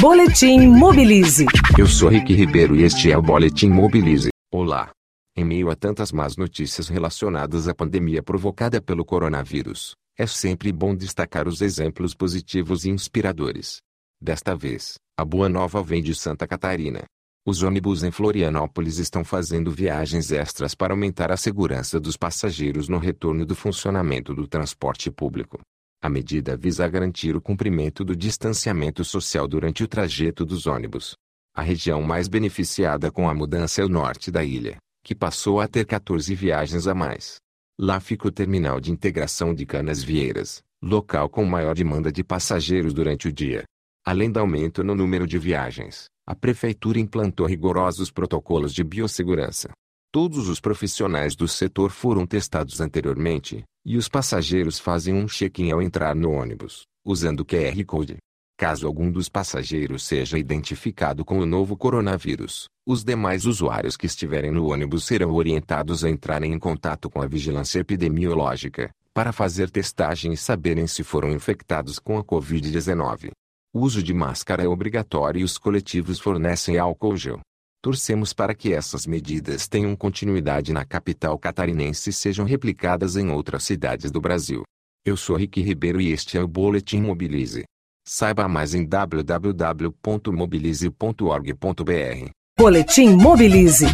Boletim Mobilize. Eu sou Rick Ribeiro e este é o Boletim Mobilize. Olá. Em meio a tantas más notícias relacionadas à pandemia provocada pelo coronavírus, é sempre bom destacar os exemplos positivos e inspiradores. Desta vez, a boa nova vem de Santa Catarina. Os ônibus em Florianópolis estão fazendo viagens extras para aumentar a segurança dos passageiros no retorno do funcionamento do transporte público. A medida visa garantir o cumprimento do distanciamento social durante o trajeto dos ônibus. A região mais beneficiada com a mudança é o norte da ilha, que passou a ter 14 viagens a mais. Lá fica o terminal de integração de Canas Vieiras, local com maior demanda de passageiros durante o dia. Além do aumento no número de viagens, a prefeitura implantou rigorosos protocolos de biossegurança. Todos os profissionais do setor foram testados anteriormente, e os passageiros fazem um check-in ao entrar no ônibus, usando QR Code. Caso algum dos passageiros seja identificado com o novo coronavírus, os demais usuários que estiverem no ônibus serão orientados a entrarem em contato com a vigilância epidemiológica, para fazer testagem e saberem se foram infectados com a Covid-19. O uso de máscara é obrigatório e os coletivos fornecem álcool gel. Torcemos para que essas medidas tenham continuidade na capital catarinense e sejam replicadas em outras cidades do Brasil. Eu sou Rick Ribeiro e este é o Boletim Mobilize. Saiba mais em www.mobilize.org.br. Boletim Mobilize.